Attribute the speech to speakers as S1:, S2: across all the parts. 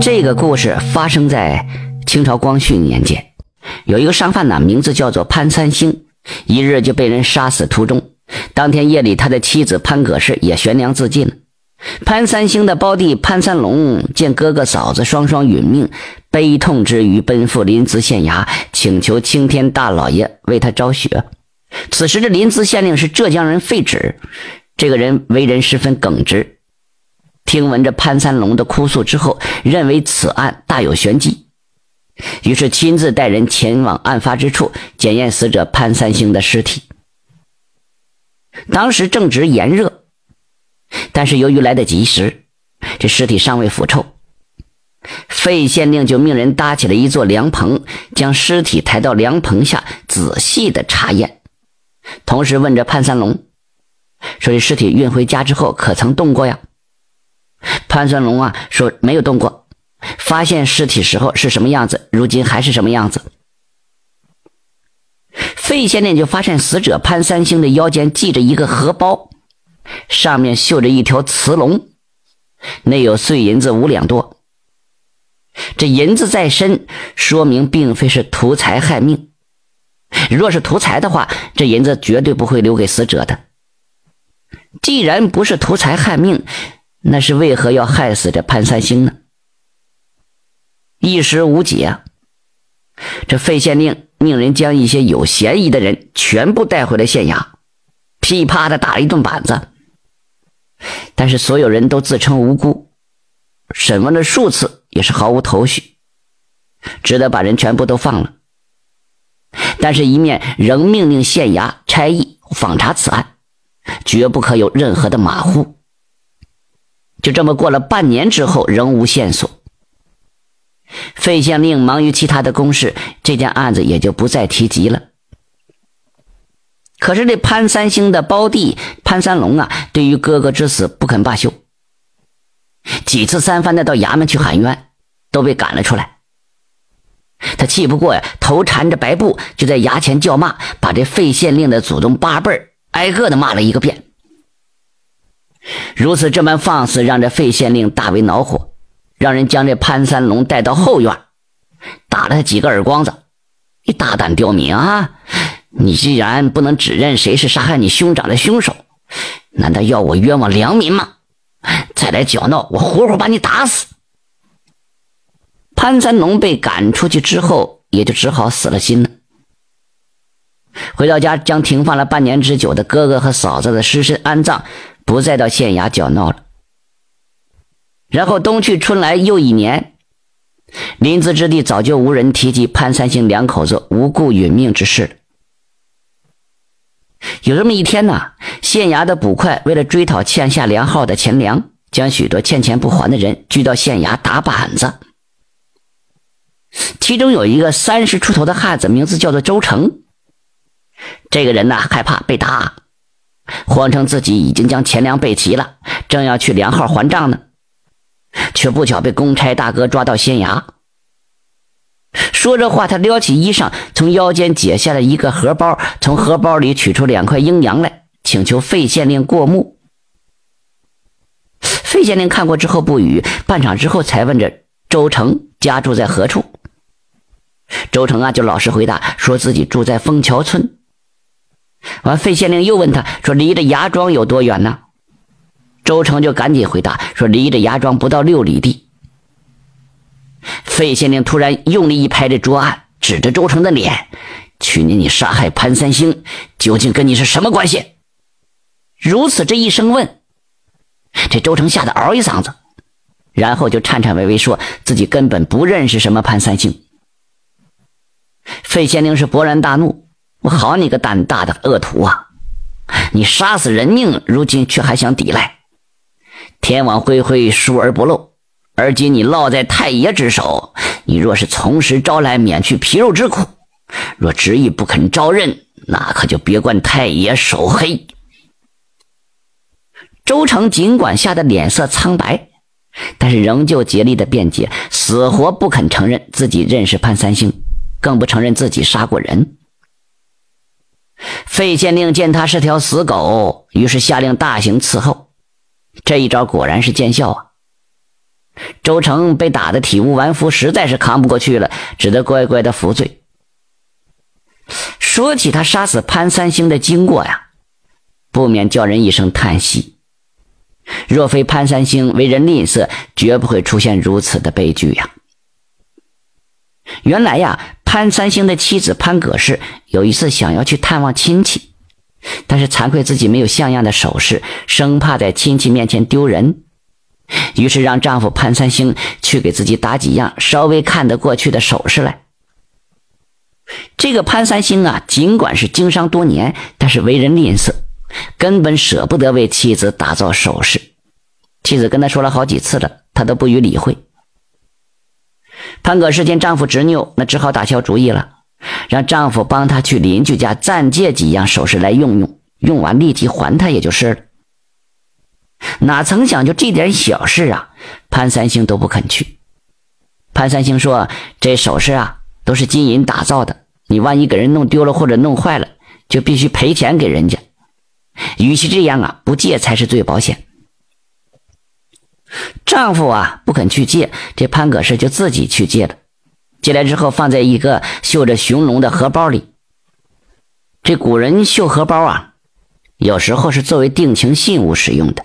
S1: 这个故事发生在清朝光绪年间，有一个商贩呢，名字叫做潘三星，一日就被人杀死途中。当天夜里，他的妻子潘葛氏也悬梁自尽。潘三星的胞弟潘三龙见哥哥嫂子双双殒命，悲痛之余奔赴临淄县衙，请求青天大老爷为他昭雪。此时的临淄县令是浙江人费止，这个人为人十分耿直。听闻着潘三龙的哭诉之后，认为此案大有玄机，于是亲自带人前往案发之处检验死者潘三星的尸体。当时正值炎热，但是由于来得及时，这尸体尚未腐臭。费县令就命人搭起了一座凉棚，将尸体抬到凉棚下，仔细的查验，同时问着潘三龙：“说这尸体运回家之后，可曾动过呀？”潘三龙啊说：“没有动过，发现尸体时候是什么样子，如今还是什么样子。”费县令就发现死者潘三星的腰间系着一个荷包，上面绣着一条雌龙，内有碎银子五两多。这银子在身，说明并非是图财害命。若是图财的话，这银子绝对不会留给死者的。既然不是图财害命，那是为何要害死这潘三星呢？一时无解。这费县令命人将一些有嫌疑的人全部带回了县衙，噼啪的打了一顿板子。但是所有人都自称无辜，审问了数次也是毫无头绪，只得把人全部都放了。但是，一面仍命令县衙差役访查此案，绝不可有任何的马虎。就这么过了半年之后，仍无线索。费县令忙于其他的公事，这件案子也就不再提及了。可是这潘三星的胞弟潘三龙啊，对于哥哥之死不肯罢休，几次三番的到衙门去喊冤，都被赶了出来。他气不过呀，头缠着白布，就在衙前叫骂，把这费县令的祖宗八辈挨个的骂了一个遍。如此这般放肆，让这费县令大为恼火。让人将这潘三龙带到后院，打了他几个耳光子。你大胆刁民啊！你既然不能指认谁是杀害你兄长的凶手，难道要我冤枉良民吗？再来搅闹，我活活把你打死！潘三龙被赶出去之后，也就只好死了心了。回到家，将停放了半年之久的哥哥和嫂子的尸身安葬，不再到县衙搅闹了。然后冬去春来又一年，临淄之地早就无人提及潘三星两口子无故殒命之事。有这么一天呢，县衙的捕快为了追讨欠下粮号的钱粮，将许多欠钱不还的人拘到县衙打板子。其中有一个三十出头的汉子，名字叫做周成。这个人呢，害怕被打，谎称自己已经将钱粮备齐了，正要去粮号还账呢。却不巧被公差大哥抓到县衙。说着话，他撩起衣裳，从腰间解下了一个荷包，从荷包里取出两块阴阳来，请求费县令过目。费县令看过之后不语，半晌之后才问着周成家住在何处。周成啊，就老实回答，说自己住在枫桥村。完，费县令又问他说：“离着衙庄有多远呢？”周成就赶紧回答说：“离着衙庄不到六里地。”费县令突然用力一拍这桌案，指着周成的脸：“去年你杀害潘三星，究竟跟你是什么关系？”如此这一声问，这周成吓得嗷一嗓子，然后就颤颤巍巍说自己根本不认识什么潘三星。费县令是勃然大怒：“我好你个胆大的恶徒啊！你杀死人命，如今却还想抵赖！”天网恢恢，疏而不漏。而今你落在太爷之手，你若是从实招来，免去皮肉之苦；若执意不肯招认，那可就别怪太爷手黑。周成尽管吓得脸色苍白，但是仍旧竭力的辩解，死活不肯承认自己认识潘三星，更不承认自己杀过人。费县令见他是条死狗，于是下令大刑伺候。这一招果然是见效啊！周成被打得体无完肤，实在是扛不过去了，只得乖乖的服罪。说起他杀死潘三星的经过呀，不免叫人一声叹息。若非潘三星为人吝啬，绝不会出现如此的悲剧呀。原来呀，潘三星的妻子潘葛氏有一次想要去探望亲戚，但是惭愧自己没有像样的首饰，生怕在亲戚面前丢人。于是让丈夫潘三星去给自己打几样稍微看得过去的首饰来。这个潘三星啊，尽管是经商多年，但是为人吝啬，根本舍不得为妻子打造首饰。妻子跟他说了好几次了，他都不予理会。潘葛氏见丈夫执拗，那只好打消主意了，让丈夫帮她去邻居家暂借几样首饰来用用，用完立即还她也就是了。哪曾想，就这点小事啊，潘三星都不肯去。潘三星说：“这首饰啊，都是金银打造的，你万一给人弄丢了或者弄坏了，就必须赔钱给人家。与其这样啊，不借才是最保险。”丈夫啊不肯去借，这潘葛氏就自己去借了。借来之后，放在一个绣着雄龙的荷包里。这古人绣荷包啊，有时候是作为定情信物使用的。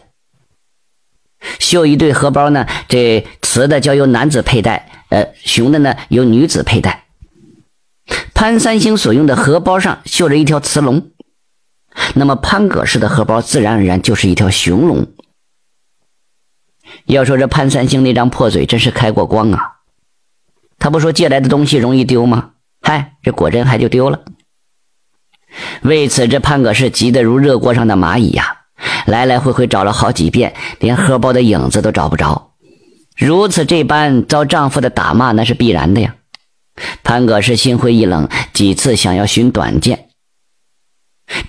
S1: 绣一对荷包呢，这雌的交由男子佩戴，呃，雄的呢由女子佩戴。潘三星所用的荷包上绣着一条雌龙，那么潘葛氏的荷包自然而然就是一条雄龙。要说这潘三星那张破嘴真是开过光啊！他不说借来的东西容易丢吗？嗨，这果真还就丢了。为此，这潘葛氏急得如热锅上的蚂蚁呀。来来回回找了好几遍，连荷包的影子都找不着。如此这般遭丈夫的打骂，那是必然的呀。潘葛氏心灰意冷，几次想要寻短见。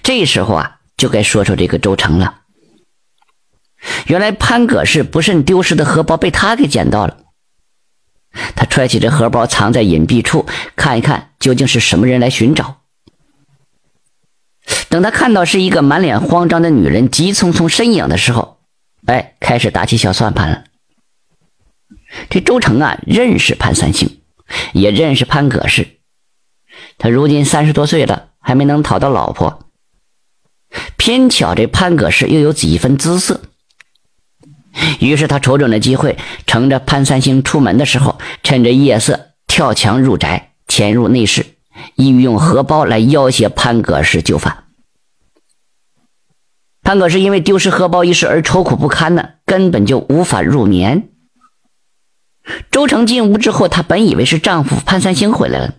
S1: 这时候啊，就该说说这个周成了。原来潘葛氏不慎丢失的荷包被他给捡到了。他揣起这荷包，藏在隐蔽处，看一看究竟是什么人来寻找。等他看到是一个满脸慌张的女人急匆匆身影的时候，哎，开始打起小算盘了。这周成啊，认识潘三庆，也认识潘葛氏。他如今三十多岁了，还没能讨到老婆。偏巧这潘葛氏又有几分姿色，于是他瞅准了机会，乘着潘三星出门的时候，趁着夜色跳墙入宅，潜入内室，意欲用荷包来要挟潘葛氏就范。潘葛氏因为丢失荷包一事而愁苦不堪呢，根本就无法入眠。周成进屋之后，她本以为是丈夫潘三星回来了，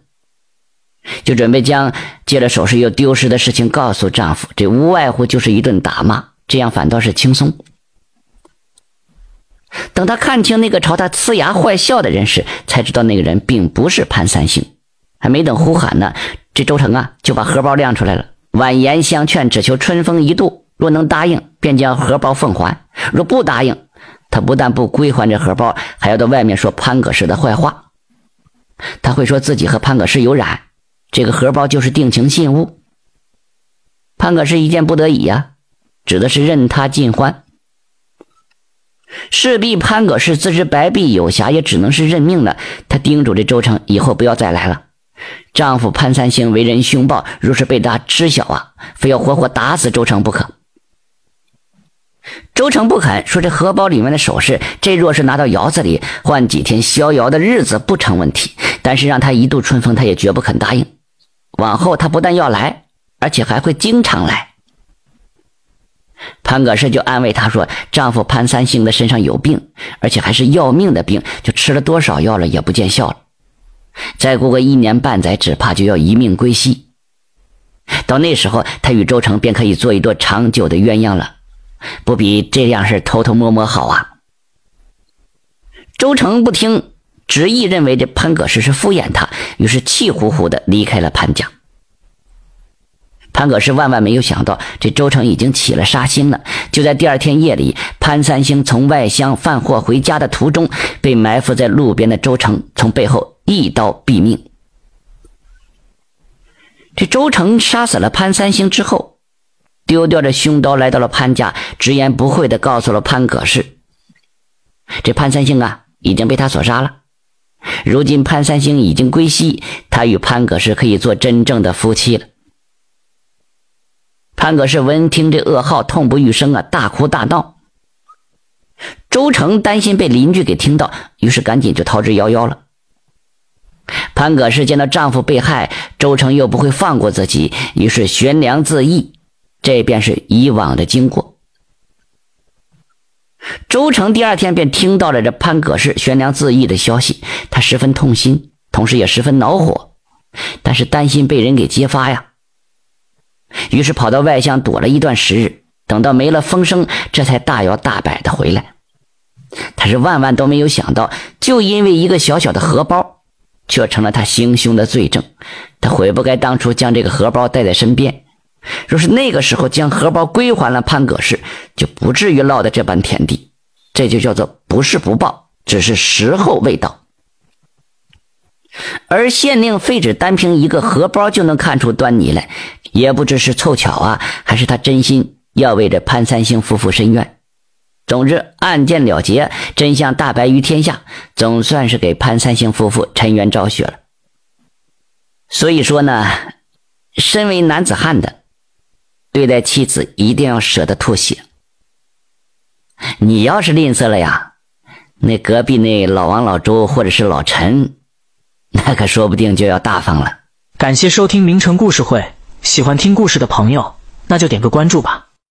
S1: 就准备将借了首饰又丢失的事情告诉丈夫，这无外乎就是一顿打骂，这样反倒是轻松。等他看清那个朝他呲牙坏笑的人时，才知道那个人并不是潘三星。还没等呼喊呢，这周成啊就把荷包亮出来了，婉言相劝，只求春风一度。若能答应，便将荷包奉还；若不答应，他不但不归还这荷包，还要到外面说潘葛氏的坏话。他会说自己和潘葛氏有染，这个荷包就是定情信物。潘葛氏一见不得已呀，指的是任他尽欢。势必潘葛氏自知白璧有瑕，也只能是认命了。他叮嘱这周成以后不要再来了。丈夫潘三星为人凶暴，若是被他知晓啊，非要活活打死周成不可。周成不肯说：“这荷包里面的首饰，这若是拿到窑子里换几天逍遥的日子不成问题，但是让他一度春风，他也绝不肯答应。往后他不但要来，而且还会经常来。”潘葛氏就安慰她说：“丈夫潘三星的身上有病，而且还是要命的病，就吃了多少药了也不见效了。再过个一年半载，只怕就要一命归西。到那时候，他与周成便可以做一对长久的鸳鸯了。”不比这样事偷偷摸摸好啊！周成不听，执意认为这潘葛氏是敷衍他，于是气呼呼的离开了潘家。潘葛氏万万没有想到，这周成已经起了杀心了。就在第二天夜里，潘三星从外乡贩货回家的途中，被埋伏在路边的周成从背后一刀毙命。这周成杀死了潘三星之后。丢掉这凶刀，来到了潘家，直言不讳地告诉了潘葛氏。这潘三星啊，已经被他所杀了。如今潘三星已经归西，他与潘葛氏可以做真正的夫妻了。潘葛氏闻听这噩耗，痛不欲生啊，大哭大闹。周成担心被邻居给听到，于是赶紧就逃之夭夭了。潘葛氏见到丈夫被害，周成又不会放过自己，于是悬梁自缢。这便是以往的经过。周成第二天便听到了这潘葛氏悬梁自缢的消息，他十分痛心，同时也十分恼火，但是担心被人给揭发呀。于是跑到外乡躲了一段时日，等到没了风声，这才大摇大摆的回来。他是万万都没有想到，就因为一个小小的荷包，却成了他行凶的罪证。他悔不该当初将这个荷包带在身边。若是那个时候将荷包归还了潘葛氏，就不至于落得这般田地。这就叫做不是不报，只是时候未到。而县令废止单凭一个荷包就能看出端倪来，也不知是凑巧啊，还是他真心要为这潘三星夫妇伸冤。总之，案件了结，真相大白于天下，总算是给潘三星夫妇沉冤昭雪了。所以说呢，身为男子汉的。对待妻子一定要舍得吐血。你要是吝啬了呀，那隔壁那老王、老周或者是老陈，那可说不定就要大方了。
S2: 感谢收听名城故事会，喜欢听故事的朋友，那就点个关注吧。